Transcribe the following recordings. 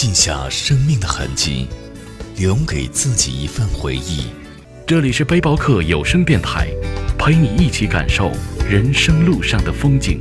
记下生命的痕迹，留给自己一份回忆。这里是背包客有声电台，陪你一起感受人生路上的风景。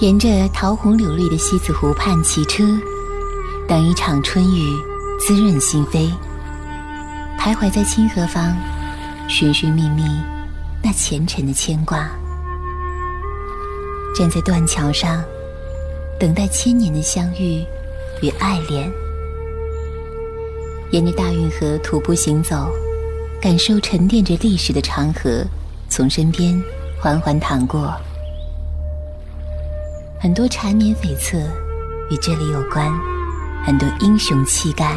沿着桃红柳绿的西子湖畔骑车，等一场春雨滋润心扉。徘徊在清河坊，寻寻觅觅那前尘的牵挂。站在断桥上，等待千年的相遇与爱恋。沿着大运河徒步行走，感受沉淀着历史的长河从身边缓缓淌过。很多缠绵悱恻与这里有关，很多英雄气概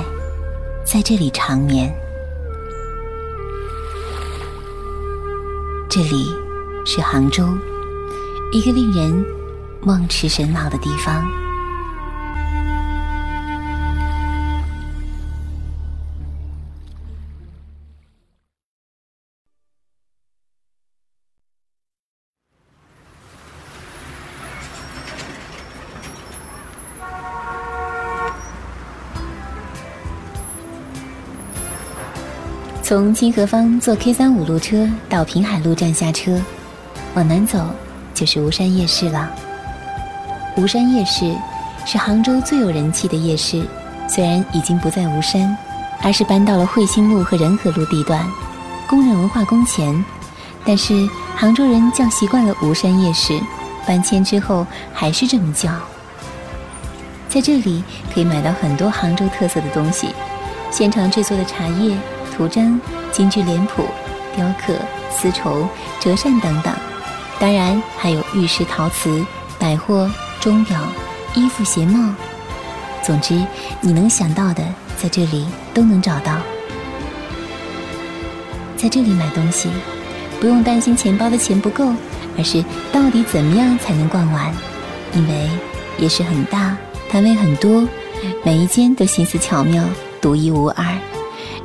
在这里长眠。这里是杭州，一个令人梦驰神往的地方。从清河坊坐 K 三五路车到平海路站下车，往南走就是吴山夜市了。吴山夜市是杭州最有人气的夜市，虽然已经不在吴山，而是搬到了惠新路和仁和路地段，工人文化宫前，但是杭州人叫习惯了吴山夜市，搬迁之后还是这么叫。在这里可以买到很多杭州特色的东西，现场制作的茶叶。图章、京剧脸谱、雕刻、丝绸、折扇等等，当然还有玉石陶瓷、百货、钟表、衣服鞋帽。总之，你能想到的，在这里都能找到。在这里买东西，不用担心钱包的钱不够，而是到底怎么样才能逛完？因为夜市很大，摊位很多，每一间都心思巧妙，独一无二。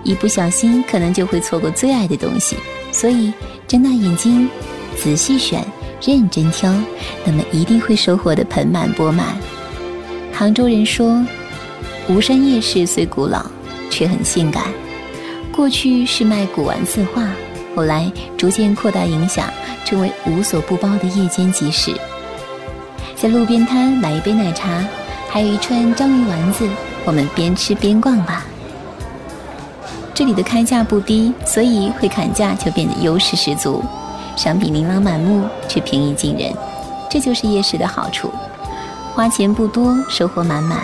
一不小心，可能就会错过最爱的东西。所以，睁大眼睛，仔细选，认真挑，那么一定会收获的盆满钵满。杭州人说，吴山夜市虽古老，却很性感。过去是卖古玩字画，后来逐渐扩大影响，成为无所不包的夜间集市。在路边摊买一杯奶茶，还有一串章鱼丸子，我们边吃边逛吧。这里的开价不低，所以会砍价就变得优势十足，商品琳琅满目却平易近人，这就是夜市的好处，花钱不多，收获满满。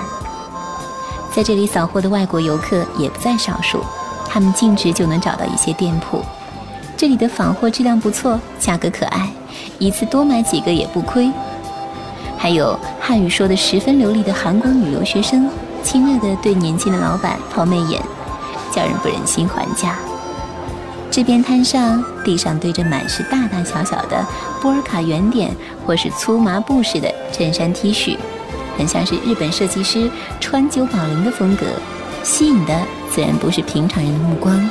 在这里扫货的外国游客也不在少数，他们径直就能找到一些店铺，这里的仿货质量不错，价格可爱，一次多买几个也不亏。还有汉语说的十分流利的韩国女留学生，亲热地对年轻的老板抛媚眼。叫人不忍心还价。这边摊上，地上堆着满是大大小小的波尔卡圆点或是粗麻布式的衬衫 T 恤，很像是日本设计师川久保玲的风格。吸引的自然不是平常人的目光，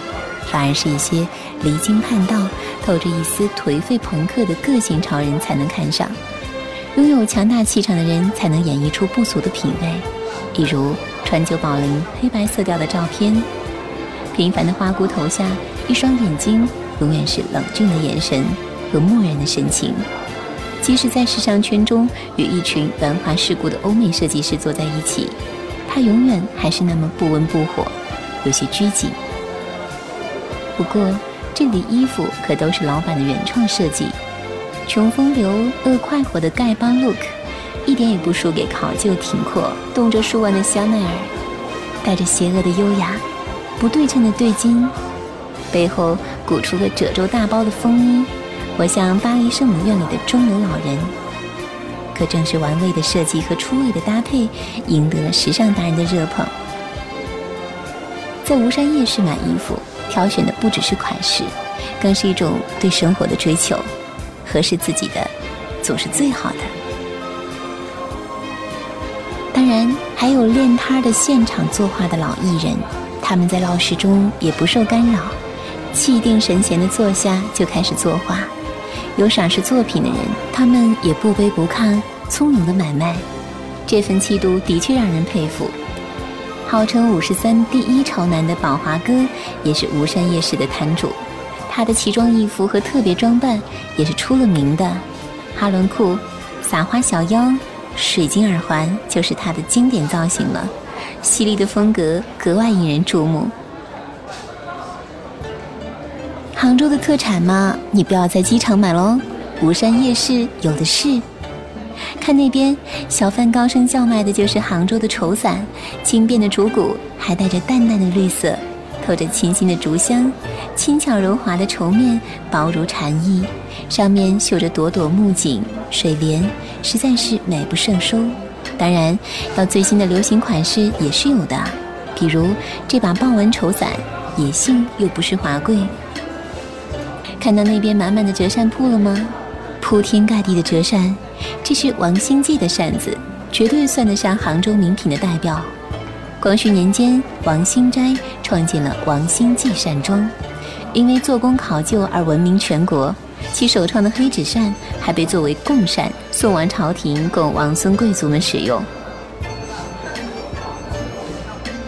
反而是一些离经叛道、透着一丝颓废朋克的个性潮人才能看上。拥有强大气场的人才能演绎出不俗的品味，比如川久保玲黑白色调的照片。平凡的花骨头下，一双眼睛永远是冷峻的眼神和漠然的神情。即使在时尚圈中与一群繁华世故的欧美设计师坐在一起，他永远还是那么不温不火，有些拘谨。不过，这里衣服可都是老板的原创设计，穷风流、恶快活的丐帮 look，一点也不输给考究挺阔、动辄数万的香奈儿，带着邪恶的优雅。不对称的对襟，背后鼓出个褶皱大包的风衣，活像巴黎圣母院里的钟楼老人。可正是玩味的设计和出位的搭配，赢得了时尚达人的热捧。在吴山夜市买衣服，挑选的不只是款式，更是一种对生活的追求。合适自己的，总是最好的。当然，还有练摊的现场作画的老艺人，他们在闹市中也不受干扰，气定神闲地坐下就开始作画。有赏识作品的人，他们也不卑不亢，从容的买卖，这份气度的确让人佩服。号称五十三第一潮男的宝华哥，也是吴山夜市的摊主，他的奇装异服和特别装扮也是出了名的，哈伦裤、撒花小腰、水晶耳环就是他的经典造型了，犀利的风格格外引人注目。杭州的特产嘛，你不要在机场买喽，吴山夜市有的是。看那边，小贩高声叫卖的就是杭州的绸伞，轻便的竹骨还带着淡淡的绿色，透着清新的竹香，轻巧柔滑的绸面薄如蝉翼，上面绣着朵朵木槿、水莲，实在是美不胜收。当然，要最新的流行款式也是有的，比如这把豹纹绸伞，野性又不失华贵。看到那边满满的折扇铺了吗？铺天盖地的折扇，这是王兴记的扇子，绝对算得上杭州名品的代表。光绪年间，王兴斋创建了王兴记扇庄，因为做工考究而闻名全国。其首创的黑纸扇还被作为贡扇送往朝廷，供王孙贵族们使用。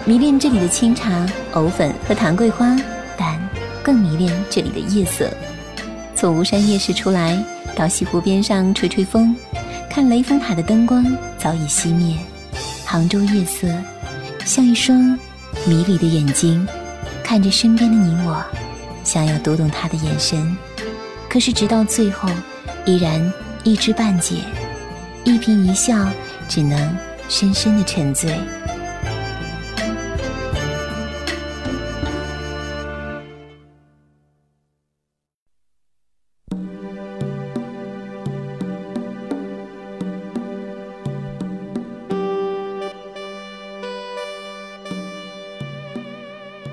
迷恋这里的清茶、藕粉和糖桂花，但。更迷恋这里的夜色。从吴山夜市出来，到西湖边上吹吹风，看雷峰塔的灯光早已熄灭。杭州夜色像一双迷离的眼睛，看着身边的你我，想要读懂他的眼神，可是直到最后，依然一知半解，一颦一笑，只能深深的沉醉。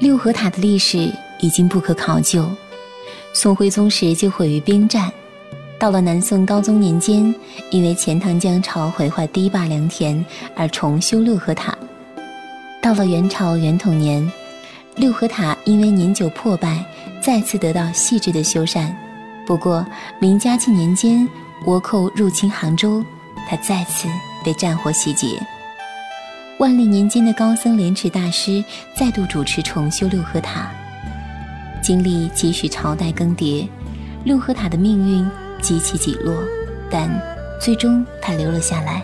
六合塔的历史已经不可考究，宋徽宗时就毁于兵战，到了南宋高宗年间，因为钱塘江潮毁坏堤坝良田而重修六合塔。到了元朝元统年，六合塔因为年久破败，再次得到细致的修缮。不过明嘉庆年间，倭寇入侵杭州，它再次被战火洗劫。万历年间的高僧莲池大师再度主持重修六合塔，经历几许朝代更迭，六合塔的命运几起几落，但最终它留了下来，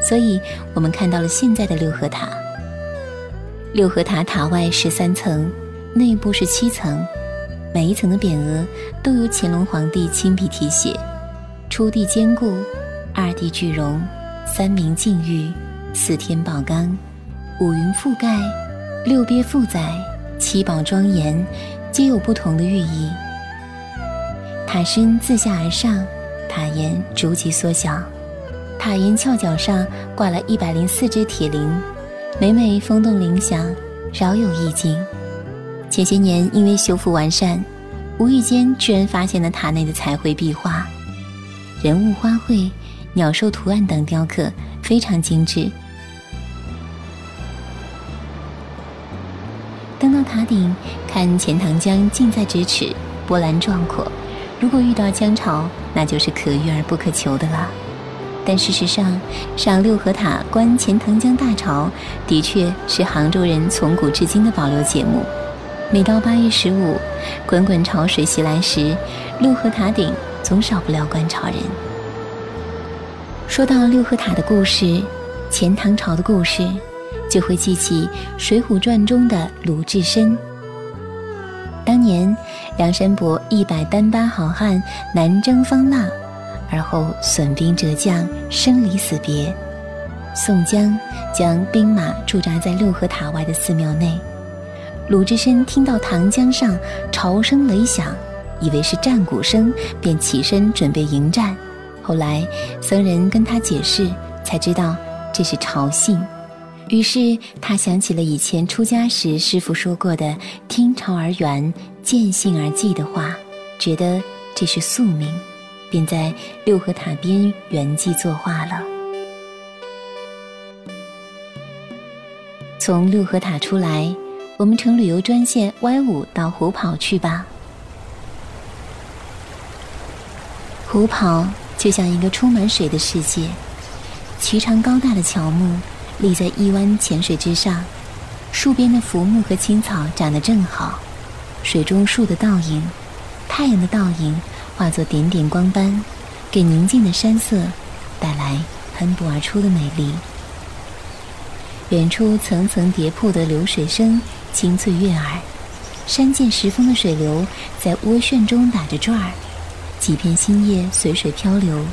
所以我们看到了现在的六合塔。六合塔塔外十三层，内部是七层，每一层的匾额都由乾隆皇帝亲笔题写：初地坚固，二地聚荣，三明禁欲。四天宝冈，五云覆盖，六鳖负载，七宝庄严，皆有不同的寓意。塔身自下而上，塔檐逐级缩小，塔檐翘角上挂了一百零四只铁铃，每每风动铃响，饶有意境。前些年因为修复完善，无意间居然发现了塔内的彩绘壁画，人物花卉、鸟兽图案等雕刻非常精致。塔顶，看钱塘江近在咫尺，波澜壮阔。如果遇到江潮，那就是可遇而不可求的了。但事实上，上六合塔观钱塘江大潮，的确是杭州人从古至今的保留节目。每到八月十五，滚滚潮水袭来时，六合塔顶总少不了观潮人。说到六合塔的故事，钱塘潮的故事。就会记起《水浒传》中的鲁智深。当年梁山伯一百单八好汉南征方腊，而后损兵折将，生离死别。宋江将兵马驻扎在六合塔外的寺庙内，鲁智深听到长江上潮声雷响，以为是战鼓声，便起身准备迎战。后来僧人跟他解释，才知道这是潮信。于是他想起了以前出家时师傅说过的“听潮而圆，见性而寂”的话，觉得这是宿命，便在六合塔边圆寂作画了。从六合塔出来，我们乘旅游专线 Y 五到虎跑去吧。虎跑就像一个充满水的世界，颀长高大的乔木。立在一湾浅水之上，树边的浮木和青草长得正好，水中树的倒影，太阳的倒影化作点点光斑，给宁静的山色带来喷薄而出的美丽。远处层层叠瀑的流水声清脆悦耳，山涧石峰的水流在涡旋中打着转儿，几片新叶随水漂流。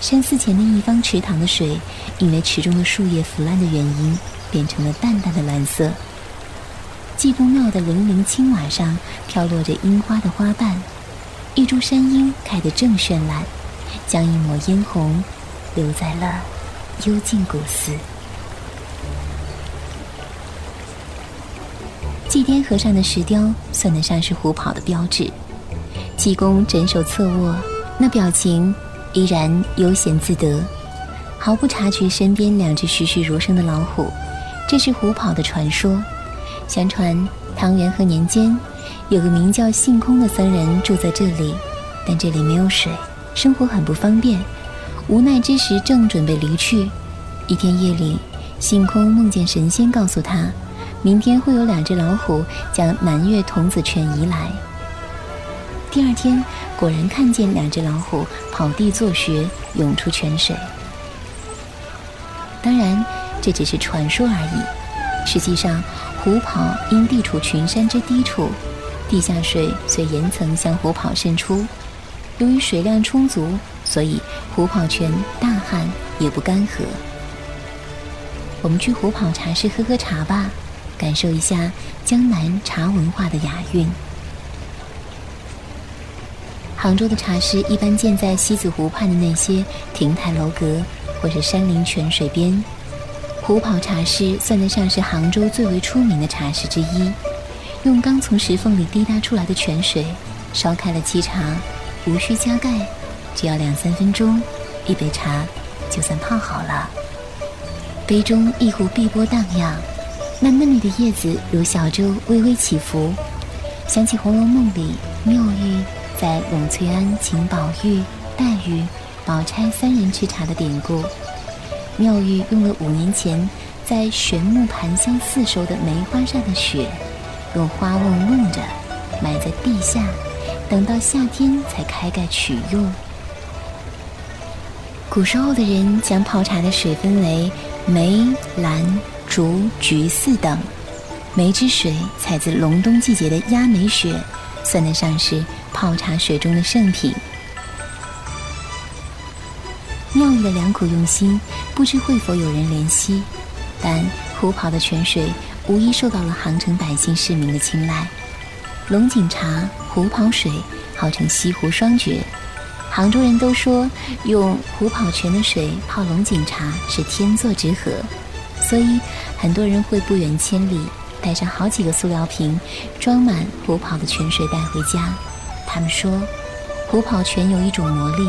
山寺前的一方池塘的水，因为池中的树叶腐烂的原因，变成了淡淡的蓝色。济公庙的泠泠青瓦上飘落着樱花的花瓣，一株山樱开得正绚烂，将一抹嫣红留在了幽静古寺。祭天和尚的石雕算得上是虎跑的标志。济公枕首侧卧，那表情。依然悠闲自得，毫不察觉身边两只栩栩如生的老虎。这是虎跑的传说。相传唐元和年间，有个名叫性空的僧人住在这里，但这里没有水，生活很不方便。无奈之时，正准备离去。一天夜里，性空梦见神仙告诉他，明天会有两只老虎将南岳童子泉移来。第二天，果然看见两只老虎跑地作穴，涌出泉水。当然，这只是传说而已。实际上，虎跑因地处群山之低处，地下水随岩层向虎跑渗出。由于水量充足，所以虎跑泉大旱也不干涸。我们去虎跑茶室喝喝茶吧，感受一下江南茶文化的雅韵。杭州的茶室一般建在西子湖畔的那些亭台楼阁，或是山林泉水边。虎跑茶室算得上是杭州最为出名的茶室之一。用刚从石缝里滴答出来的泉水烧开了沏茶，无需加盖，只要两三分钟，一杯茶就算泡好了。杯中一壶碧波荡漾，那嫩绿的叶子如小舟微微起伏，想起《红楼梦》里妙玉。在冷翠庵请宝玉、黛玉、宝钗三人吃茶的典故，妙玉用了五年前在玄木盘香寺收的梅花上的雪，用花瓮瓮着，埋在地下，等到夏天才开盖取用。古时候的人将泡茶的水分为梅、兰、竹、菊四等，梅之水采自隆冬季节的压梅雪，算得上是。泡茶水中的圣品，妙宇的良苦用心，不知会否有人怜惜。但虎跑的泉水无疑受到了杭城百姓市民的青睐。龙井茶、虎跑水号称西湖双绝，杭州人都说用虎跑泉的水泡龙井茶是天作之合，所以很多人会不远千里带上好几个塑料瓶，装满虎跑的泉水带回家。他们说，虎跑泉有一种魔力，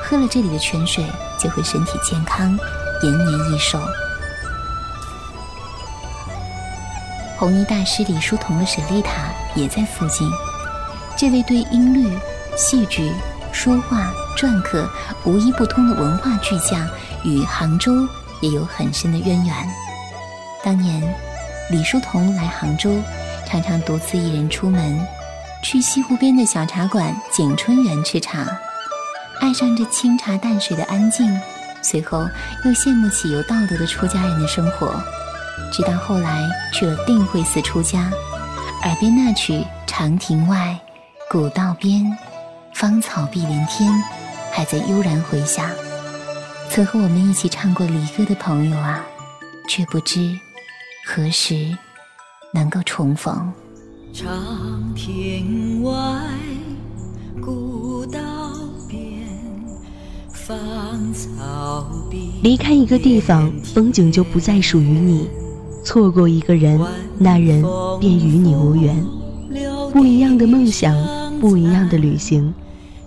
喝了这里的泉水就会身体健康，延年益寿。弘一大师李叔同的舍利塔也在附近。这位对音律、戏剧、书画、篆刻无一不通的文化巨匠，与杭州也有很深的渊源。当年，李叔同来杭州，常常独自一人出门。去西湖边的小茶馆景春园吃茶，爱上这清茶淡水的安静，随后又羡慕起有道德的出家人的生活，直到后来去了定慧寺出家，耳边那曲《长亭外，古道边，芳草碧连天》还在悠然回响。曾和我们一起唱过离歌的朋友啊，却不知何时能够重逢。长亭外，古道边，芳草碧。离开一个地方，风景就不再属于你；错过一个人，那人便与你无缘。不一样的梦想，不一样的旅行，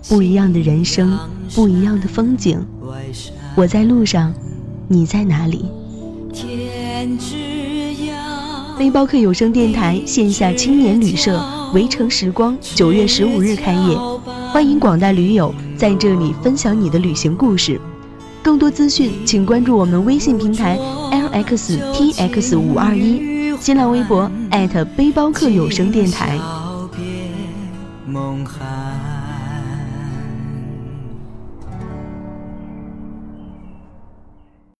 不一样的人生，不一样的风景。我在路上，你在哪里？天之涯。背包客有声电台线下青年旅社“围城时光”九月十五日开业，欢迎广大驴友在这里分享你的旅行故事。更多资讯，请关注我们微信平台 lxtx 五二一，新浪微博背包客有声电台。梦寒。